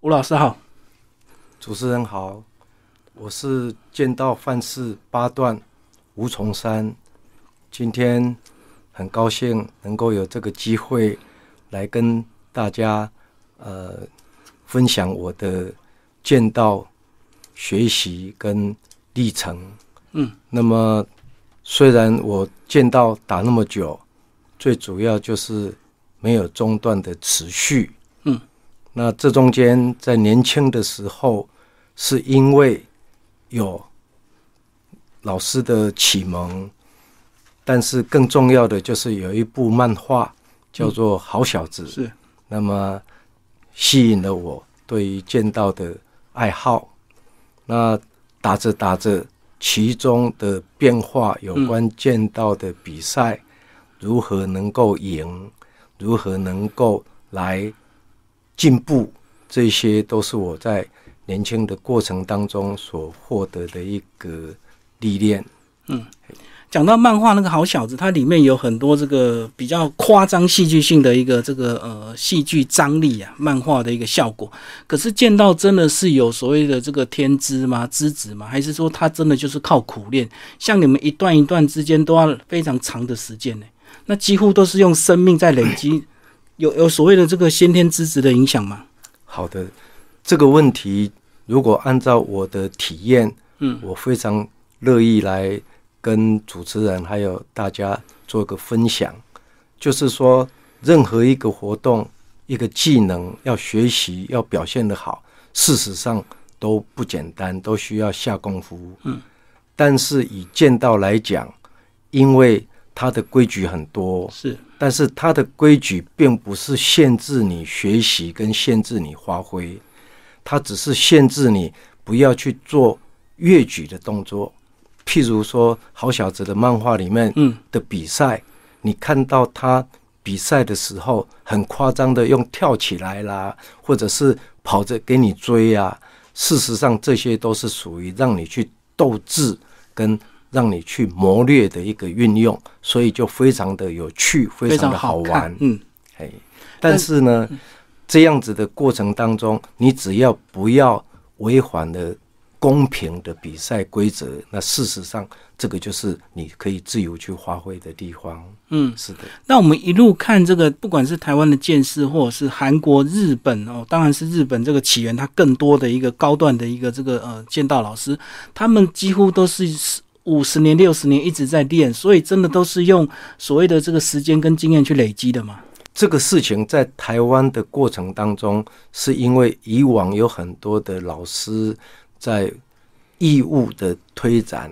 吴老师好，主持人好，我是剑道范式八段吴崇山，今天很高兴能够有这个机会来跟大家呃分享我的剑道学习跟历程。嗯，那么虽然我剑道打那么久，最主要就是没有中断的持续。嗯，那这中间在年轻的时候，是因为有老师的启蒙，但是更重要的就是有一部漫画叫做《好小子》，是那么吸引了我对于剑道的爱好。那打着打着，其中的变化有关剑道的比赛，如何能够赢，如何能够来进步，这些都是我在年轻的过程当中所获得的一个历练。嗯讲到漫画那个好小子，它里面有很多这个比较夸张戏剧性的一个这个呃戏剧张力啊，漫画的一个效果。可是见到真的是有所谓的这个天资吗？资质吗？还是说它真的就是靠苦练？像你们一段一段之间都要非常长的时间呢？那几乎都是用生命在累积，有有所谓的这个先天资质的影响吗？好的，这个问题如果按照我的体验，嗯，我非常乐意来跟主持人还有大家做个分享。就是说，任何一个活动、一个技能要学习、要表现得好，事实上都不简单，都需要下功夫。嗯，但是以剑道来讲，因为它的规矩很多，是但是它的规矩并不是限制你学习跟限制你发挥，它只是限制你不要去做越举的动作。譬如说，好小子的漫画里面嗯的比赛，你看到他比赛的时候很夸张的用跳起来啦，或者是跑着给你追啊，事实上这些都是属于让你去斗志跟让你去谋略的一个运用，所以就非常的有趣，非非常的好看玩。。嗯，哎，但是呢，这样子的过程当中，你只要不要违反了公平的比赛规则，那事实上这个就是你可以自由去发挥的地方。嗯，是的，那我们一路看这个，不管是台湾的剑士，或者是韩国、日本哦，当然是日本这个起源，它更多的一个高段的一个这个呃剑道老师，他们几乎都是五十年、六十年一直在练，所以真的都是用所谓的这个时间跟经验去累积的嘛。这个事情在台湾的过程当中，是因为以往有很多的老师在义务的推展，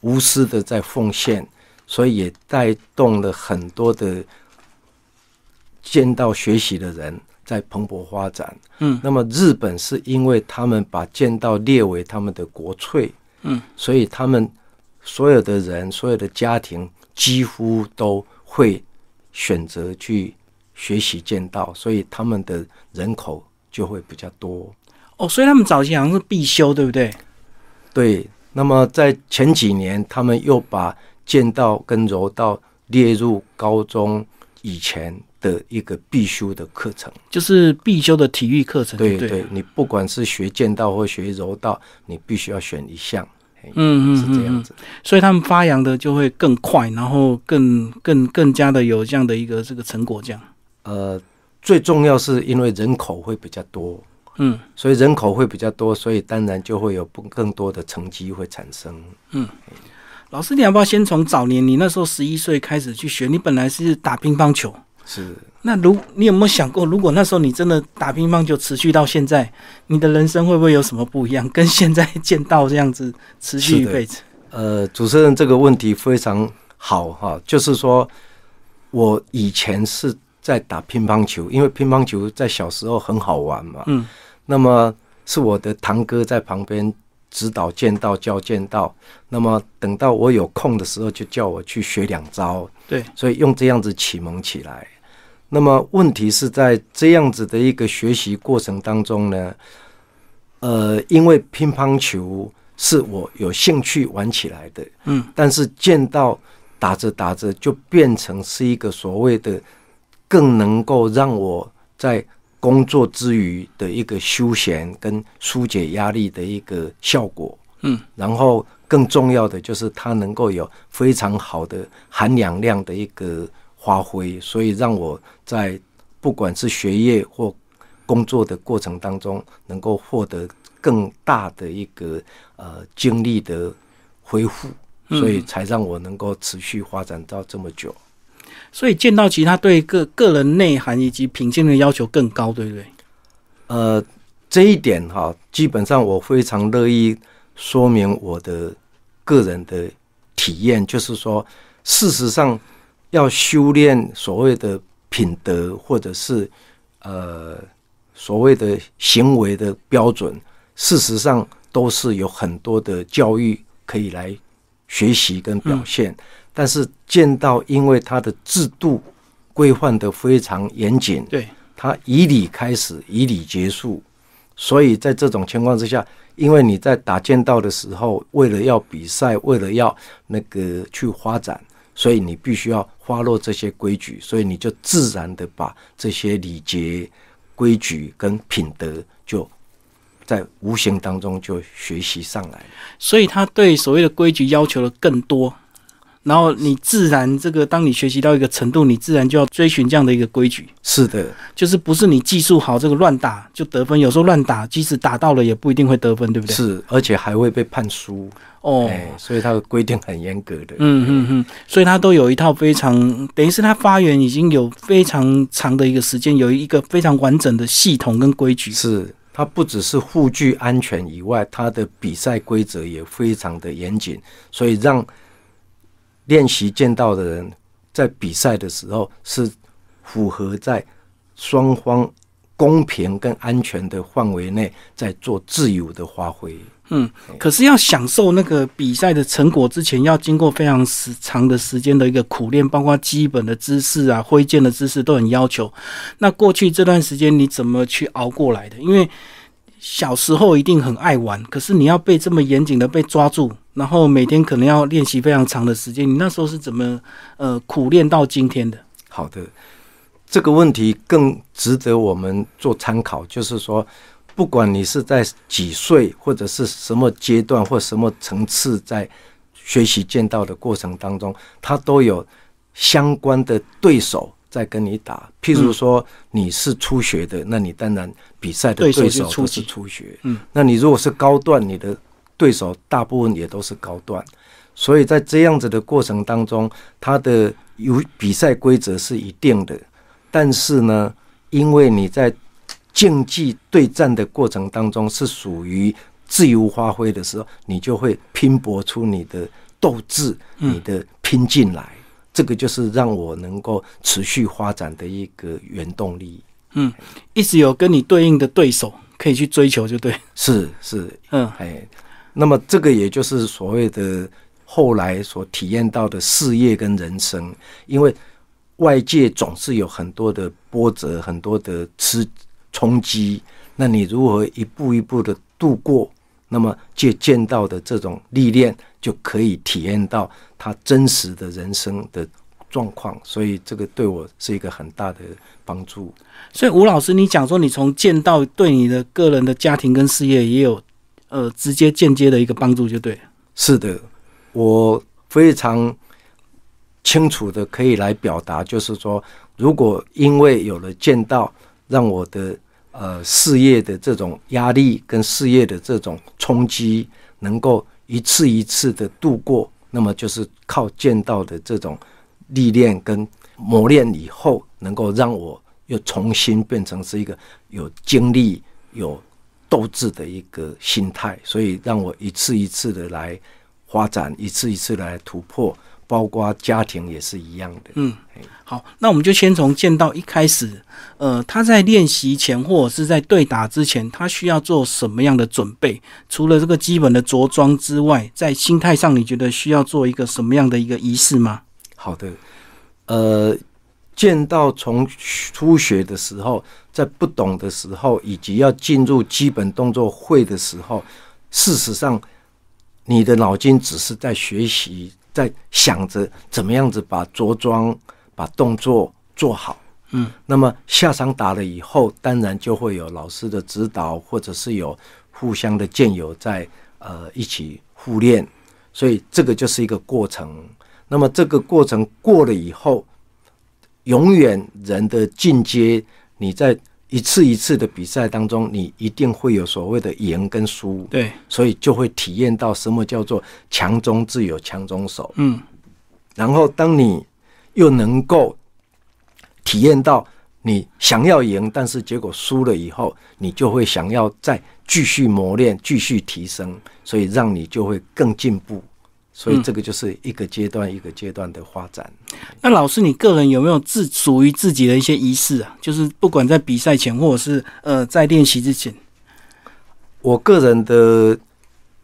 无私的在奉献，所以也带动了很多的见到学习的人在蓬勃发展。嗯那么日本是因为他们把剑道列为他们的国粹，嗯，所以他们所有的人、所有的家庭几乎都会选择去学习剑道，所以他们的人口就会比较多。哦，所以他们早期好像是必修，对不对？对，那么在前几年，他们又把剑道跟柔道列入高中以前的一个必修的课程。就是必修的体育课程，对对对，你不管是学剑道或学柔道，你必须要选一项，嘿嗯嗯是这样嗯嗯，子。所以他们发扬的就会更快，然后更更更加的有这样的一个这个成果，这样。呃，最重要是因为人口会比较多，嗯。所以人口会比较多，所以当然就会有不更多的成绩会产生。嗯老师，你要不要先从早年你那时候十一岁开始去学？你本来是打乒乓球，是。那如你有没有想过，如果那时候你真的打乒乓球持续到现在，你的人生会不会有什么不一样？跟现在见到这样子持续一辈子？呃，主持人这个问题非常好哈，就是说我以前是在打乒乓球，因为乒乓球在小时候很好玩嘛，嗯，那么是我的堂哥在旁边指导剑道、教剑道，那么等到我有空的时候，就叫我去学两招，对，所以用这样子启蒙起来。那么问题是在这样子的一个学习过程当中呢，呃，因为乒乓球是我有兴趣玩起来的，嗯，但是见到打着打着就变成是一个所谓的更能够让我在工作之余的一个休闲跟疏解压力的一个效果。嗯，然后更重要的就是它能够有非常好的含氧量的一个发挥，所以让我在不管是学业或工作的过程当中，能够获得更大的一个呃精力的恢复，所以才让我能够持续发展到这么久。所以剑道其实它对个个人内涵以及品性的要求更高，对不对？呃，这一点哈，基本上我非常乐意说明我的个人的体验，就是说，事实上要修炼所谓的品德，或者是呃所谓的行为的标准，事实上都是有很多的教育可以来学习跟表现。但是剑道因为它的制度规范的非常严谨，对，它以礼开始，以礼结束，所以在这种情况之下，因为你在打剑道的时候，为了要比赛，为了要那个去发展，所以你必须要花落这些规矩，所以你就自然的把这些礼节、规矩跟品德，就在无形当中就学习上来。所以他对所谓的规矩要求的更多。然后你自然这个，当你学习到一个程度，你自然就要追寻这样的一个规矩。是的，就是不是你技术好，这个乱打就得分，有时候乱打，即使打到了也不一定会得分，对不对？是，而且还会被判输。哦，哎，所以它的规定很严格的。嗯嗯嗯，所以它都有一套非常，等于是它发源已经有非常长的一个时间，有一个非常完整的系统跟规矩。是，它不只是护具安全以外，它的比赛规则也非常的严谨，所以让。练习剑道的人在比赛的时候是符合在双方公平跟安全的范围内，在做自由的发挥。嗯，可是要享受那个比赛的成果之前，要经过非常时长的时间的一个苦练，包括基本的姿势啊、挥剑的姿势都很要求。那过去这段时间你怎么去熬过来的？因为小时候一定很爱玩，可是你要被这么严谨的被抓住。然后每天可能要练习非常长的时间，你那时候是怎么呃苦练到今天的？好的，这个问题更值得我们做参考。就是说，不管你是在几岁或者是什么阶段或什么层次，在学习剑道的过程当中，他都有相关的对手在跟你打。譬如说你是初学的，那你当然比赛的对手都是初学。嗯，那你如果是高段，你的对手大部分也都是高段，所以在这样子的过程当中，他的有比赛规则是一定的。但是呢，因为你在竞技对战的过程当中是属于自由发挥的时候，你就会拼搏出你的斗志，你的拼劲来。这个就是让我能够持续发展的一个原动力。嗯，一直有跟你对应的对手可以去追求，就对。是是，嗯，哎。那么，这个也就是所谓的后来所体验到的事业跟人生，因为外界总是有很多的波折，很多的吃冲击。那你如何一步一步的度过？那么借见到的这种历练，就可以体验到他真实的人生的状况。所以，这个对我是一个很大的帮助。所以，吴老师，你讲说你从见到对你的个人的家庭跟事业也有。呃，直接间接的一个帮助就对。是的，我非常清楚的可以来表达，就是说，如果因为有了剑道，让我的呃事业的这种压力跟事业的这种冲击能够一次一次的度过，那么就是靠剑道的这种历练跟磨练以后，能够让我又重新变成是一个有精力有。斗志的一个心态，所以让我一次一次的来发展，一次一次来突破，包括家庭也是一样的。嗯，好，那我们就先从剑道一开始，呃，他在练习前或者是在对打之前，他需要做什么样的准备？除了这个基本的着装之外，在心态上，你觉得需要做一个什么样的一个仪式吗？好的，呃。见到从初学的时候，在不懂的时候，以及要进入基本动作会的时候，事实上，你的脑筋只是在学习，在想着怎么样子把着装、把动作做好。嗯，那么下场打了以后，当然就会有老师的指导，或者是有互相的健友在呃一起互练，所以这个就是一个过程。那么这个过程过了以后，永远人的进阶，你在一次一次的比赛当中，你一定会有所谓的赢跟输，对，所以就会体验到什么叫做强中自有强中手。嗯，然后当你又能够体验到你想要赢，但是结果输了以后，你就会想要再继续磨练、继续提升，所以让你就会更进步。所以这个就是一个阶段一个阶段的发展。那老师，你个人有没有自属于自己的一些仪式啊？就是不管在比赛前，或者是呃在练习之前，我个人的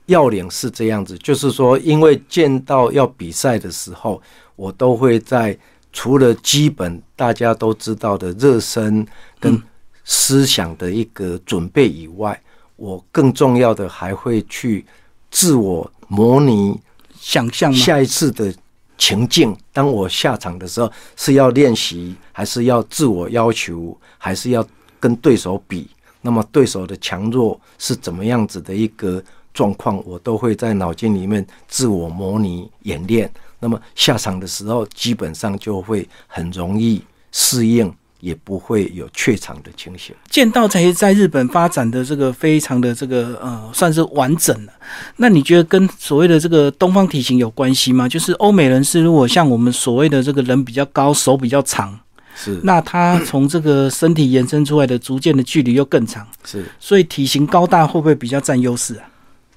要领是这样子，就是说，因为见到要比赛的时候，我都会在除了基本大家都知道的热身跟思想的一个准备以外，我更重要的还会去自我模拟想象？下一次的情境。当我下场的时候，是要练习，还是要自我要求，还是要跟对手比？那么对手的强弱是怎么样子的一个状况，我都会在脑筋里面自我模拟演练。那么下场的时候，基本上就会很容易适应，也不会有怯场的情形。剑道才在日本发展的这个非常的这个呃，算是完整了。那你觉得跟所谓的这个东方体型有关系吗？就是欧美人士如果像我们所谓的这个人比较高，手比较长，是那他从这个身体延伸出来的逐渐的距离又更长，是。所以体型高大会不会比较占优势啊？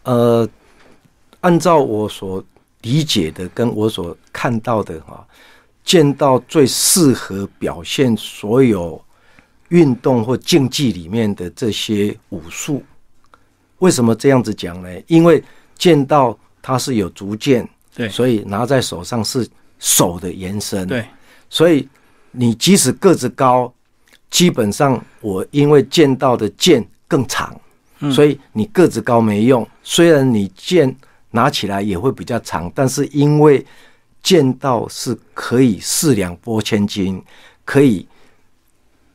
呃，按照我所理解的，跟我所看到的哈，剑道最适合表现所有运动或竞技里面的这些武术。为什么这样子讲呢？因为剑道它是有竹剑，对所以拿在手上是手的延伸，对，所以你即使个子高，基本上我因为剑道的剑更长，所以你个子高没用。虽然你剑拿起来也会比较长，但是因为剑道是可以四两拨千斤，可以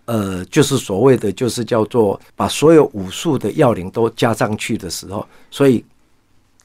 呃，就是所谓的就是叫做把所有武术的要领都加上去的时候，所以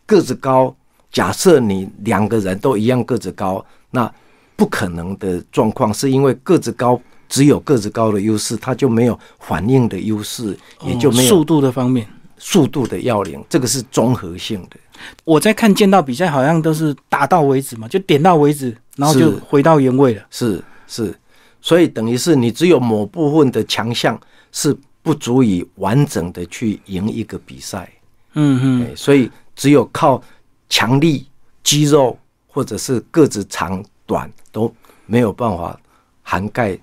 个子高，假设你两个人都一样个子高，那不可能的状况，是因为个子高只有个子高的优势，他就没有反应的优势，也就没有速度的方面。速度的要领，这个是综合性的。我在看剑道比赛，好像都是打到为止嘛，就点到为止，然后就回到原位了。是是，所以等于是你只有某部分的强项是不足以完整的去赢一个比赛，嗯嗯，哎，所以只有靠强力肌肉或者是个子长短都没有办法涵盖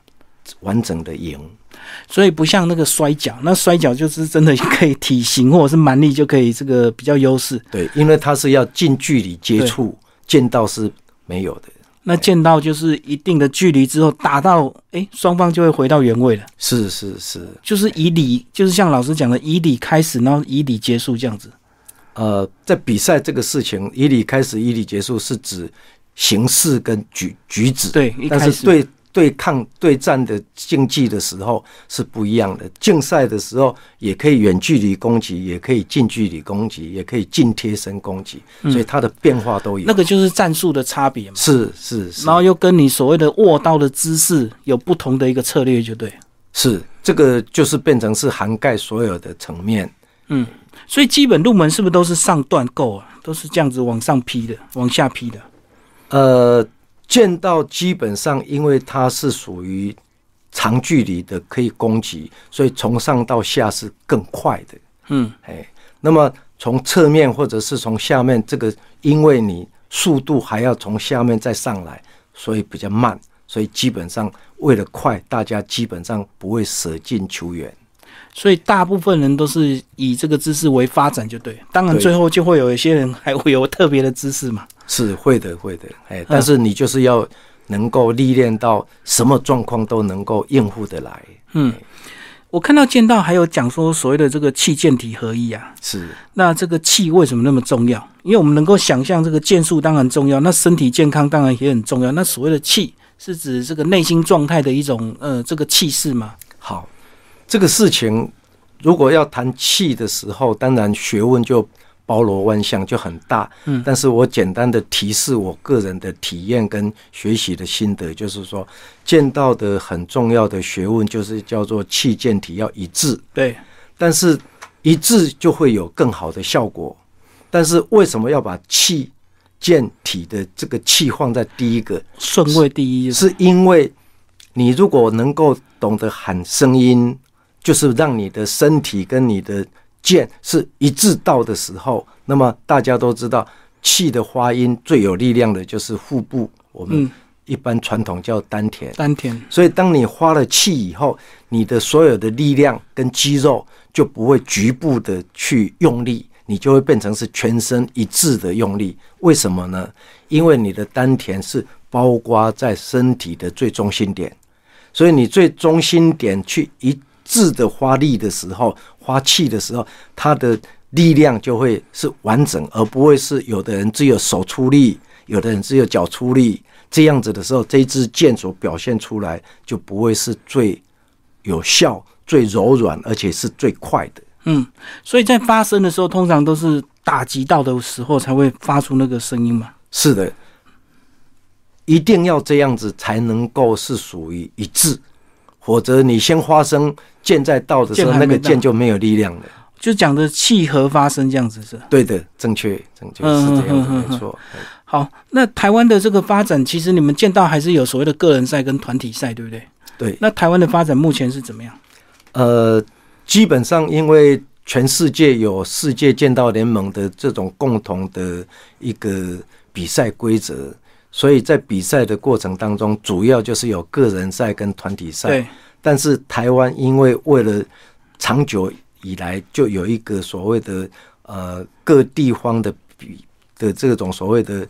完整的赢。所以不像那个摔跤，那摔跤就是真的可以体型或者是蛮力就可以这个比较优势。对，因为它是要近距离接触，剑道是没有的。那剑道就是一定的距离之后打到，哎，双方就会回到原位了。是是是，就是以理，就是像老师讲的，以理开始，然后以理结束这样子。呃，在比赛这个事情，以理开始，以理结束，是指形式跟举举止。对，一开始但是对对抗对战的竞技的时候是不一样的。竞赛的时候也可以远距离攻击，也可以近距离攻击，也可以近贴身攻击，所以它的变化都有。嗯那个就是战术的差别嘛。是是是，然后又跟你所谓的握刀的姿势有不同的一个策略，就对。是这个就是变成是涵盖所有的层面。嗯，所以基本入门是不是都是上段够啊？都是这样子往上劈的，往下劈的。呃，剑道基本上因为它是属于长距离的，可以攻击，所以从上到下是更快的。嗯，哎，那么从侧面或者是从下面，这个因为你速度还要从下面再上来，所以比较慢，所以基本上为了快，大家基本上不会舍近求远。所以大部分人都是以这个姿势为发展，就对。当然最后就会有一些人还会有特别的姿势嘛。是会的，会的，哎，但是你就是要能够历练到什么状况都能够应付得来。嗯，我看到剑道还有讲说所谓的这个气剑体合一啊，是那这个气为什么那么重要？因为我们能够想象这个剑术当然重要，那身体健康当然也很重要。那所谓的气是指这个内心状态的一种呃这个气势吗？好，这个事情如果要谈气的时候，当然学问就包罗万象，就很大。嗯但是我简单的提示我个人的体验跟学习的心得，就是说，见到的很重要的学问就是叫做气剑体要一致。对，但是一致就会有更好的效果。但是为什么要把气剑体的这个气放在第一个？顺位第一，是因为你如果能够懂得喊声音，就是让你的身体跟你的剑是一致到的时候，那么大家都知道，气的发音最有力量的就是腹部，我们嗯，一般传统叫丹田。丹田，所以，当你花了气以后，你的所有的力量跟肌肉就不会局部的去用力，你就会变成是全身一致的用力。为什么呢？因为你的丹田是包括在身体的最中心点，所以你最中心点去一致的发力的时候，发气的时候，它的力量就会是完整，而不会是有的人只有手出力，有的人只有脚出力。这样子的时候，这支箭所表现出来就不会是最有效、最柔软，而且是最快的。嗯，所以在发声的时候，通常都是打击到的时候才会发出那个声音嘛。是的，一定要这样子才能够是属于一致，否则你先发生，箭在到的时候，那个箭就没有力量了。就讲的契合发生这样子是。对的，正确，正确嗯是这样子，没错。好，那台湾的这个发展，其实你们见到还是有所谓的个人赛跟团体赛，对不对？对，那台湾的发展目前是怎么样？呃，基本上因为全世界有世界剑道联盟的这种共同的一个比赛规则，所以在比赛的过程当中，主要就是有个人赛跟团体赛。对，但是台湾因为为了长久以来就有一个所谓的呃各地方的比的这种所谓的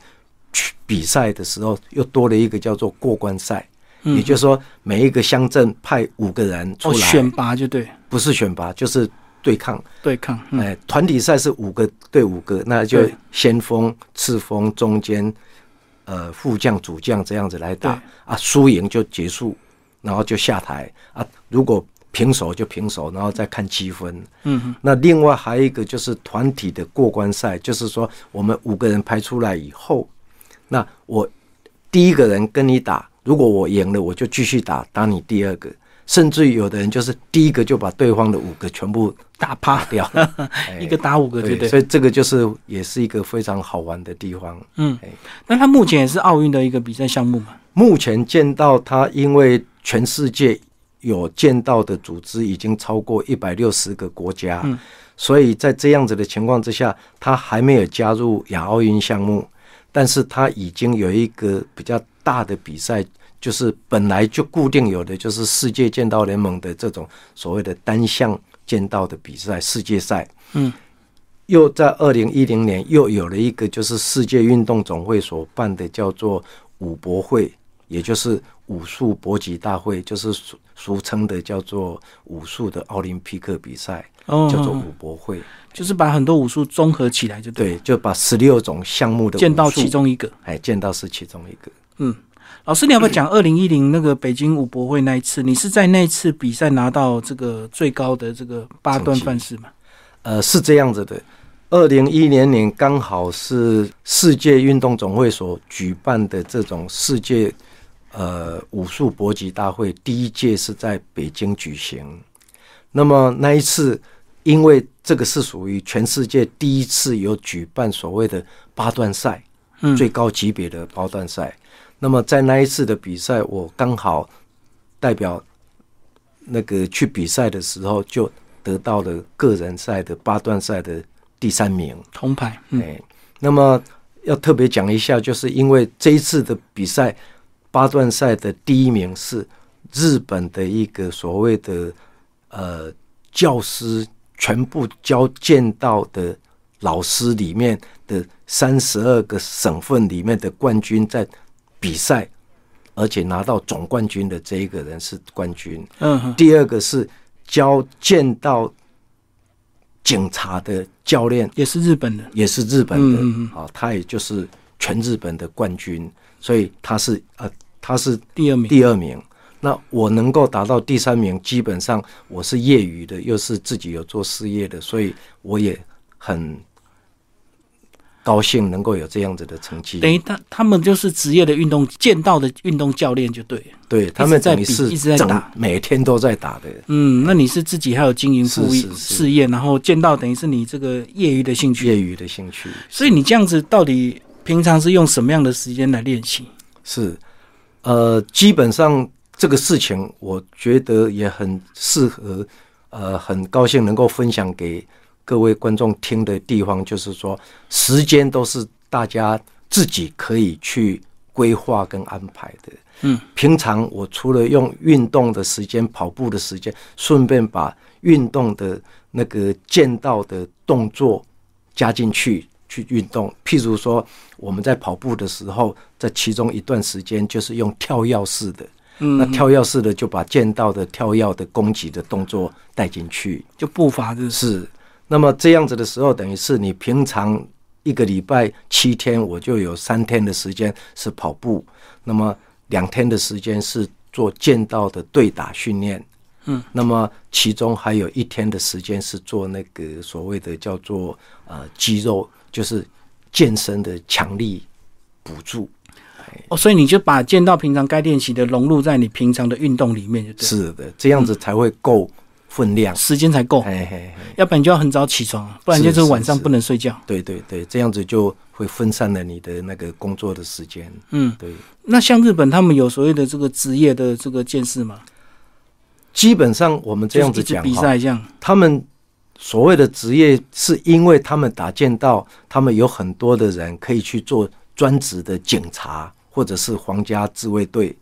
区比赛的时候，又多了一个叫做过关赛，嗯。也就是说每一个乡镇派五个人出哦，来，选拔就对，不是选拔就是对抗。对抗，嗯，哎，团体赛是五个对五个，那就先锋、次锋、中间，呃，副将、主将这样子来打啊，输赢就结束，然后就下台啊。如果平手就平手，然后再看积分。嗯哼，那另外还有一个就是团体的过关赛，就是说我们五个人排出来以后，那我第一个人跟你打，如果我赢了，我就继续打，打你第二个。甚至于有的人就是第一个就把对方的五个全部打趴打掉，哎一个打五个，对对，不对？所以这个就是也是一个非常好玩的地方。嗯哎，那他目前也是奥运的一个比赛项目嘛？目前见到他，因为全世界有见到的组织已经超过一百六十个国家，嗯所以在这样子的情况之下，他还没有加入亚奥运项目，但是他已经有一个比较大的比赛，就是本来就固定有的，就是世界剑道联盟的这种所谓的单项剑道的比赛世界赛。嗯，又在二零一零年又有了一个，就是世界运动总会所办的叫做武博会，也就是武术搏击大会，就是俗俗称的叫做武术的奥林匹克比赛，哦，叫做武博会。就是把很多武术综合起来，就对。对，就把十六种项目的剑道其，中一个。哎，剑道是其中一个。嗯，老师，你要不要讲二零一零那个北京武博会那一次？你是在那一次比赛拿到这个最高的这个八段范式吗？呃，是这样子的。二零一零年刚好是世界运动总会所举办的这种世界呃武术搏击大会，第一届是在北京举行。那么那一次，因为这个是属于全世界第一次有举办所谓的八段赛，嗯，最高级别的八段赛。那么在那一次的比赛，我刚好代表那个去比赛的时候，就得到了个人赛的八段赛的第三名。铜牌。嗯，哎，那么要特别讲一下，就是因为这一次的比赛八段赛的第一名是日本的一个所谓的呃教师，全部教剑道的老师里面的三十二个省份里面的冠军在比赛，而且拿到总冠军的这一个人是冠军。嗯哼，第二个是教见到警察的教练，也是日本的。也是日本的嗯嗯啊，他也就是全日本的冠军，所以他是呃，他是第二名，第二名。那我能够达到第三名，基本上我是业余的，又是自己有做事业的，所以我也很高兴能够有这样子的成绩。等于他他们就是职业的运动剑道的运动教练就对了。对他们在等于是一直在打每天都在打的。嗯，那你是自己还有经营副业事业，然后剑道等于是你这个业余的兴趣。业余的兴趣所以你这样子到底平常是用什么样的时间来练习？是，呃，基本上这个事情，我觉得也很适合，呃，很高兴能够分享给各位观众听的地方，就是说，时间都是大家自己可以去规划跟安排的。嗯，平常我除了用运动的时间、跑步的时间，顺便把运动的那个剑道的动作加进去去运动。譬如说，我们在跑步的时候，在其中一段时间就是用跳跃式的，嗯那跳跃式的就把剑道的跳跃的攻击的动作带进去。就步伐就是是，那么这样子的时候，等于是你平常一个礼拜七天，我就有三天的时间是跑步，那么两天的时间是做剑道的对打训练，嗯，那么其中还有一天的时间是做那个所谓的叫做呃肌肉，就是健身的强力补助。哦，所以你就把剑道平常该练习的融入在你平常的运动里面，就对了，是的，这样子才会够分量。时间才够，嘿嘿嘿。要不然你就要很早起床啊，不然就是是晚上不能睡觉。对对对，这样子就会分散了你的那个工作的时间。嗯，对，那像日本他们有所谓的这个职业的这个见识吗？基本上我们这样子讲比赛这样，他们所谓的职业，是因为他们打剑道，他们有很多的人可以去做专职的警察或者是皇家自卫队，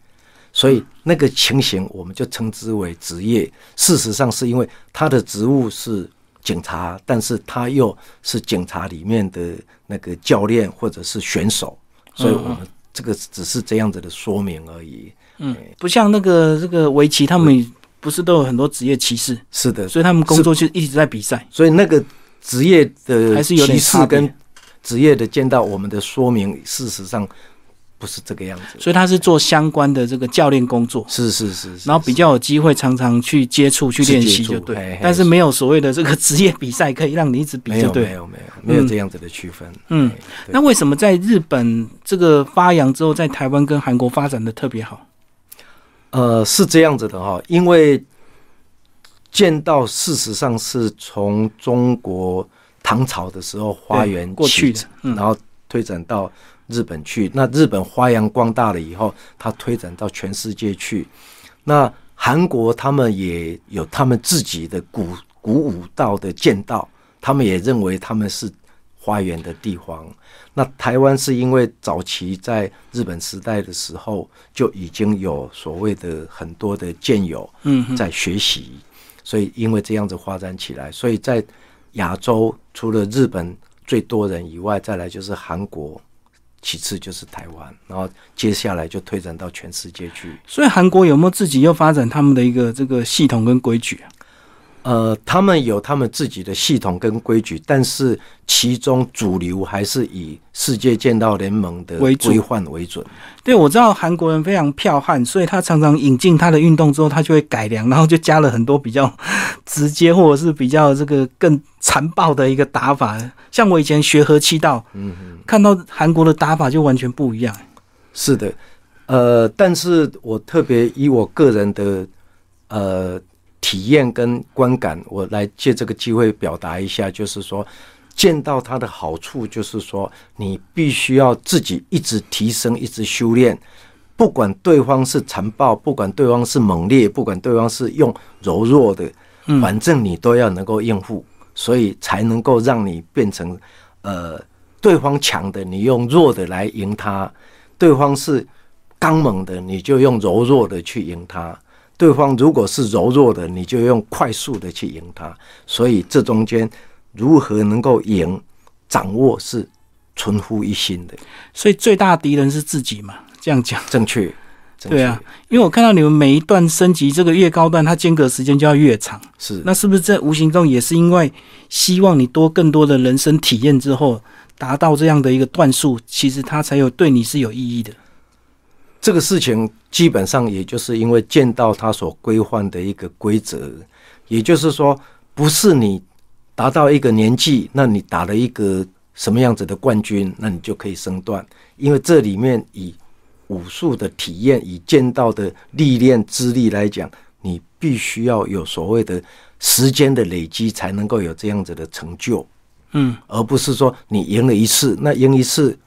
所以那个情形我们就称之为职业。事实上是因为他的职务是警察，但是他又是警察里面的那个教练或者是选手，所以我们这个只是这样子的说明而已。嗯，不像那个这个围棋，他们不是都有很多职业歧视，是的，所以他们工作就一直在比赛。所以那个职业的还是有点歧视跟职业的见到我们的说明，事实上不是这个样子。所以他是做相关的这个教练工作，是是是是，然后比较有机会常常去接触、去练习，就对嘿嘿。但是没有所谓的这个职业比赛可以让你一直比，没有没。有没有没有这样子的区分。嗯那为什么在日本这个发扬之后，在台湾跟韩国发展的特别好？呃是这样子的哈，因为剑道事实上是从中国唐朝的时候花园过去的嗯然后推展到日本去。那日本发扬光大了以后，它推展到全世界去。那韩国他们也有他们自己的古古武道的剑道，他们也认为他们是花园的地方。那台湾是因为早期在日本时代的时候就已经有所谓的很多的剑友嗯，在学习，所以因为这样子发展起来，所以在亚洲除了日本最多人以外，再来就是韩国，其次就是台湾，然后接下来就推展到全世界去。所以韩国有没有自己又发展他们的一个这个系统跟规矩啊？呃，他们有他们自己的系统跟规矩，但是其中主流还是以世界剑道联盟的规范为准。对，我知道韩国人非常剽悍，所以他常常引进他的运动之后，他就会改良，然后就加了很多比较直接或者是比较这个更残暴的一个打法。像我以前学和气道，嗯嗯，看到韩国的打法就完全不一样。是的，呃，但是我特别以我个人的呃体验跟观感，我来借这个机会表达一下，就是说，见到它的好处，就是说，你必须要自己一直提升，一直修炼。不管对方是残暴，不管对方是猛烈，不管对方是用柔弱的，嗯反正你都要能够应付，所以才能够让你变成呃对方强的，你用弱的来赢他；对方是刚猛的，你就用柔弱的去赢他；对方如果是柔弱的，你就用快速的去赢他。所以这中间如何能够赢，掌握是存乎一心的，所以最大的敌人是自己嘛，这样讲。正确。正确对啊，因为我看到你们每一段升级，这个越高段，它间隔时间就要越长。是那是不是在无形中也是因为希望你多更多的人生体验之后，达到这样的一个段数，其实它才有对你是有意义的。这个事情基本上也就是因为剑道它所规范的一个规则，也就是说，不是你达到一个年纪，那你打了一个什么样子的冠军，那你就可以升段，因为这里面以武术的体验，以剑道的历练资历来讲，你必须要有所谓的时间的累积，才能够有这样子的成就。嗯，而不是说你赢了一次，那赢一次，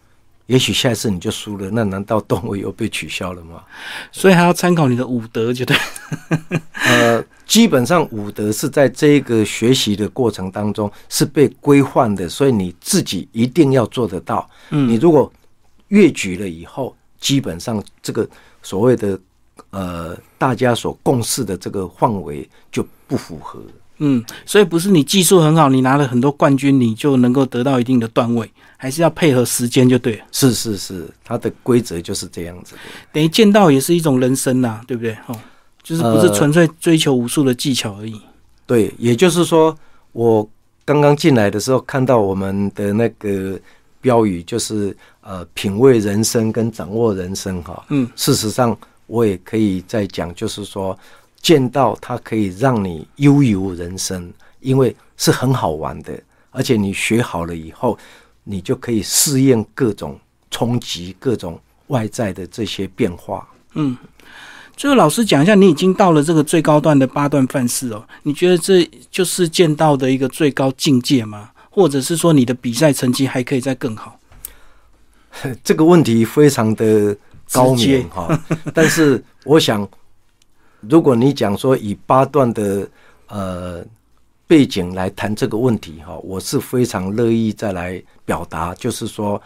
也许下一次你就输了，那难道段位又被取消了吗？所以还要参考你的武德，就对。呃，基本上武德是在这个学习的过程当中是被规范的，所以你自己一定要做得到。嗯你如果越举了以后，基本上这个所谓的呃大家所共识的这个范围就不符合。嗯，所以不是你技术很好，你拿了很多冠军，你就能够得到一定的段位，还是要配合时间就对了。是是是，它的规则就是这样子。等于剑道也是一种人生呐、对不对？哦，就是不是呃纯粹追求武术的技巧而已。对，也就是说，我刚刚进来的时候看到我们的那个标语，就是呃，品味人生跟掌握人生哈。嗯，事实上，我也可以再讲，就是说，剑道它可以让你悠游人生，因为是很好玩的，而且你学好了以后，你就可以适应各种冲击、各种外在的这些变化。嗯，最后老师讲一下，你已经到了这个最高段的八段范式哦，你觉得这就是剑道的一个最高境界吗？或者是说你的比赛成绩还可以再更好？这个问题非常的高明哈，但是我想，如果你讲说以八段的呃背景来谈这个问题哈，我是非常乐意再来表达，就是说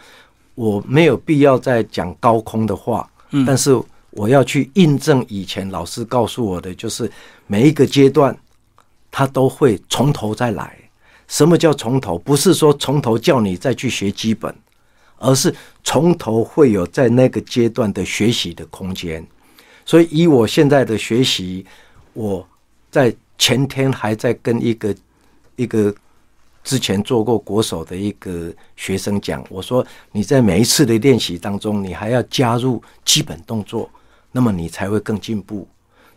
我没有必要再讲高空的话，嗯但是我要去印证以前老师告诉我的，就是每一个阶段他都会从头再来。什么叫从头？不是说从头叫你再去学基本，而是从头会有在那个阶段的学习的空间。所以以我现在的学习，我在前天还在跟一个一个之前做过国手的一个学生讲，我说你在每一次的练习当中，你还要加入基本动作，那么你才会更进步。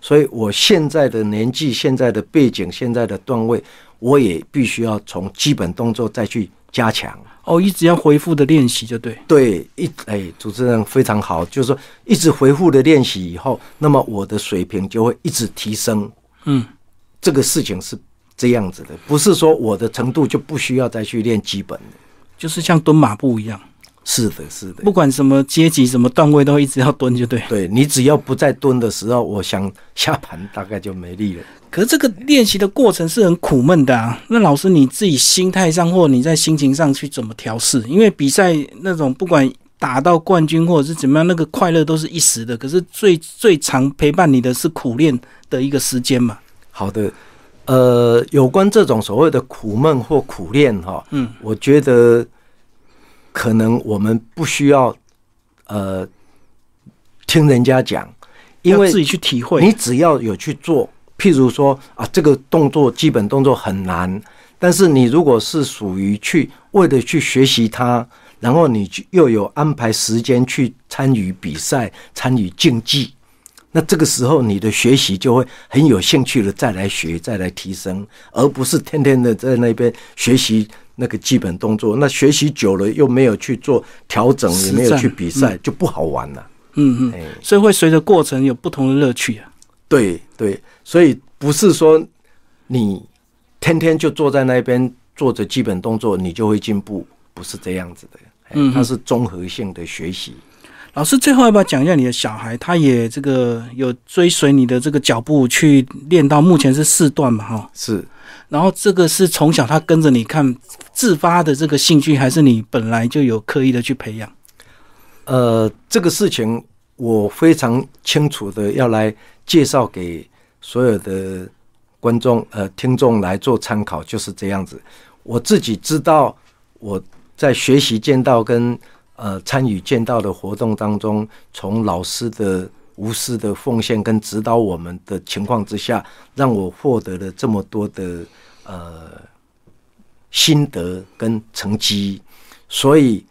所以我现在的年纪、现在的背景、现在的段位，我也必须要从基本动作再去加强。哦，一直要回复的练习就对。对，一哎，主持人非常好，就是说一直回复的练习以后，那么我的水平就会一直提升。嗯，这个事情是这样子的，不是说我的程度就不需要再去练基本的。就是像蹲马步一样，是的，是的，不管什么阶级、什么段位，都一直要蹲就对。对你只要不在蹲的时候，我想下盘大概就没力了。可是这个练习的过程是很苦闷的啊。那老师你自己心态上或你在心情上去怎么调试？因为比赛那种不管打到冠军或者是怎么样，那个快乐都是一时的。可是最最长陪伴你的是苦练的一个时间嘛。好的，呃，有关这种所谓的苦闷或苦练哈，嗯，我觉得可能我们不需要呃听人家讲，因为自己去体会。你只要有去做，譬如说啊，这个动作基本动作很难，但是你如果是属于去为了去学习它，然后你去又有安排时间去参与比赛、参与竞技，那这个时候你的学习就会很有兴趣的再来学、再来提升，而不是天天的在那边学习那个基本动作。那学习久了又没有去做调整，也没有去比赛，就不好玩了。嗯嗯，哎，所以会随着过程有不同的乐趣啊。对对，所以不是说你天天就坐在那边做着基本动作，你就会进步，不是这样子的。哎嗯哼它是综合性的学习。老师最后要不要讲一下你的小孩？他也这个有追随你的这个脚步去练到目前是四段嘛，哈。是然后这个是从小他跟着你看自发的这个兴趣，还是你本来就有刻意的去培养？呃，这个事情我非常清楚的要来介绍给所有的观众呃听众来做参考，就是这样子。我自己知道我在学习剑道跟呃参与剑道的活动当中，从老师的无私的奉献跟指导我们的情况之下，让我获得了这么多的呃心得跟成绩，所以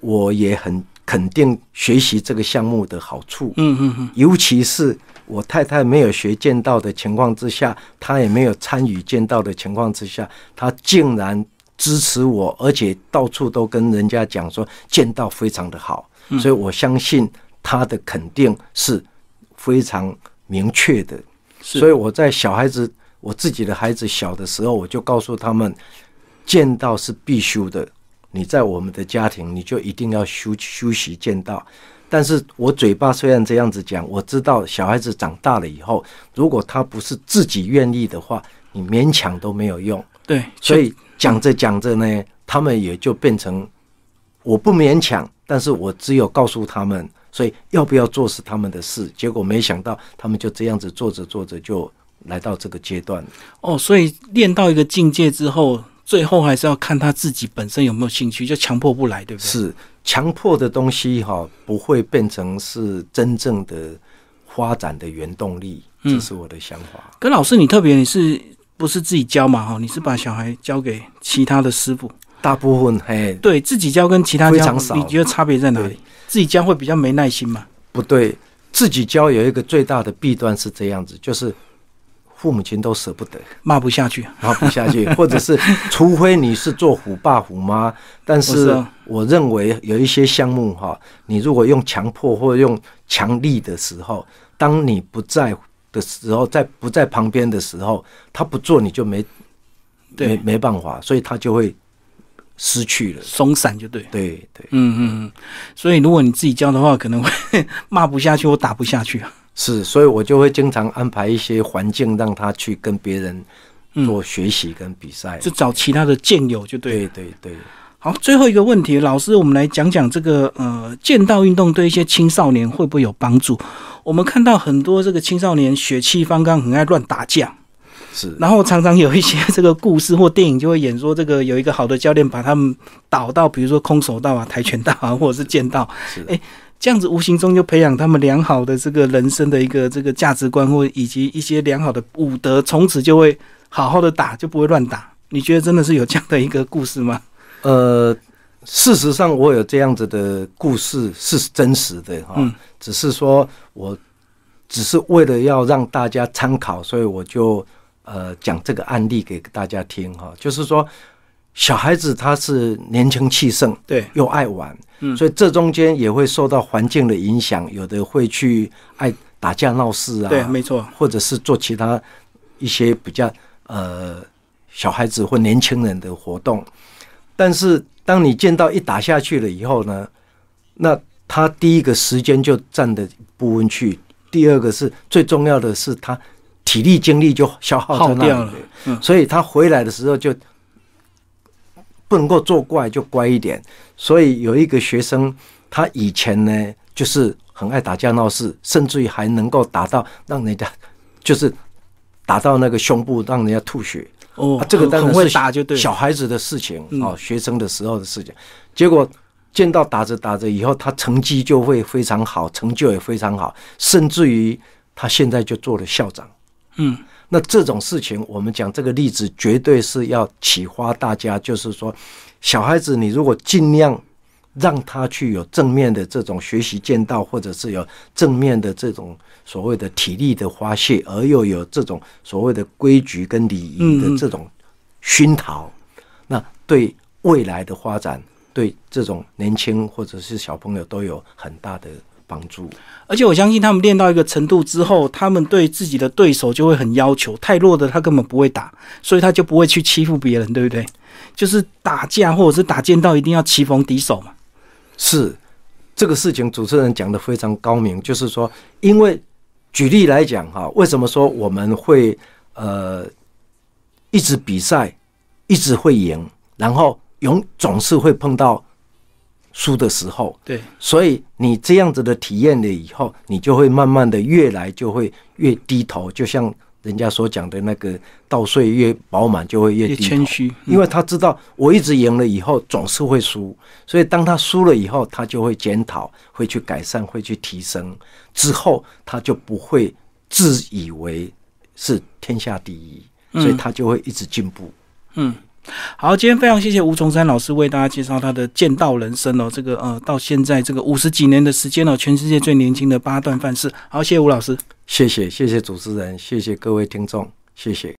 我也很肯定学习这个项目的好处。嗯嗯嗯，尤其是我太太没有学剑道的情况之下，她也没有参与剑道的情况之下，她竟然支持我，而且到处都跟人家讲说剑道非常的好，所以我相信她的肯定是非常明确的。所以我在小孩子，我自己的孩子小的时候，我就告诉他们，剑道是必修的。你在我们的家庭，你就一定要修修习见道。但是我嘴巴虽然这样子讲，我知道小孩子长大了以后，如果他不是自己愿意的话，你勉强都没有用。对，所以讲着讲着呢，他们也就变成我不勉强，但是我只有告诉他们，所以要不要做是他们的事。结果没想到他们就这样子做着做着就来到这个阶段。哦，所以练到一个境界之后，最后还是要看他自己本身有没有兴趣，就强迫不来，对不对？是强迫的东西哈，不会变成是真正的发展的原动力，嗯这是我的想法。跟老师你特别，你是不是自己教嘛？哈，你是把小孩交给其他的师傅，大部分嘿对自己教跟其他教，非常少你觉得差别在哪里？自己教会比较没耐心嘛？不对，自己教有一个最大的弊端是这样子，就是父母亲都舍不得。骂不下去，骂不下去，或者是除非你是做虎爸虎妈，但是道我认为有一些项目哈，你如果用强迫或用强力的时候，当你不在的时候，在不在旁边的时候，他不做你就没没对，没办法，所以他就会失去了。松散就对。对对，嗯嗯嗯，所以如果你自己教的话，可能会 骂不下去我打不下去啊。是，所以我就会经常安排一些环境让他去跟别人做学习跟比赛。就找其他的健友就对。对对对，好，最后一个问题，老师，我们来讲讲这个呃剑道运动对一些青少年会不会有帮助？我们看到很多这个青少年血气方刚，很爱乱打架，是然后常常有一些这个故事或电影就会演说，这个有一个好的教练把他们导到，比如说空手道啊、跆拳道啊，或者是剑道，是哎这样子无形中就培养他们良好的这个人生的一个这个价值观，或以及一些良好的武德，从此就会好好的打，就不会乱打。你觉得真的是有这样的一个故事吗？呃，事实上，我有这样子的故事是真实的哈，嗯只是说我只是为了要让大家参考，所以我就呃讲这个案例给大家听哈。就是说，小孩子他是年轻气盛，对，又爱玩，嗯。所以这中间也会受到环境的影响，有的会去爱打架闹事啊，对，没错，或者是做其他一些比较呃小孩子或年轻人的活动。但是当你见到一打下去了以后呢，那他第一个时间就占的不温去，第二个是最重要的是他体力精力就消耗在那里。耗掉了嗯。所以他回来的时候就不能够作怪，就乖一点。所以有一个学生，他以前呢就是很爱打架闹事，甚至于还能够打到让人家就是打到那个胸部，让人家吐血。哦，啊，这个当然是打就对，小孩子的事情嗯哦，学生的时候的事情。结果见到打着打着以后，他成绩就会非常好，成就也非常好，甚至于他现在就做了校长。嗯，那这种事情，我们讲这个例子，绝对是要启发大家，就是说，小孩子你如果尽量让他去有正面的这种学习剑道，或者是有正面的这种所谓的体力的发泄，而又有这种所谓的规矩跟礼仪的这种熏陶，那对未来的发展，对这种年轻或者是小朋友都有很大的帮助。而且我相信他们练到一个程度之后，他们对自己的对手就会很要求，太弱的他根本不会打，所以他就不会去欺负别人，对不对？就是打架或者是打剑道，一定要棋逢敌手嘛。是这个事情，主持人讲的非常高明，就是说，因为举例来讲哈，为什么说我们会呃一直比赛，一直会赢，然后永总是会碰到输的时候，对，所以你这样子的体验了以后，你就会慢慢的越来就会越低头，就像人家所讲的那个稻穗越饱满就会越越低头。谦虚，因为他知道我一直赢了以后总是会输，所以当他输了以后，他就会检讨，会去改善，会去提升，之后他就不会自以为是天下第一，所以他就会一直进步。嗯，好，今天非常谢谢吴崇山老师为大家介绍他的剑道人生哦，这个呃到现在这个五十几年的时间哦，全世界最年轻的八段范式。好，谢谢吴老师，谢谢谢谢主持人，谢谢各位听众，谢谢。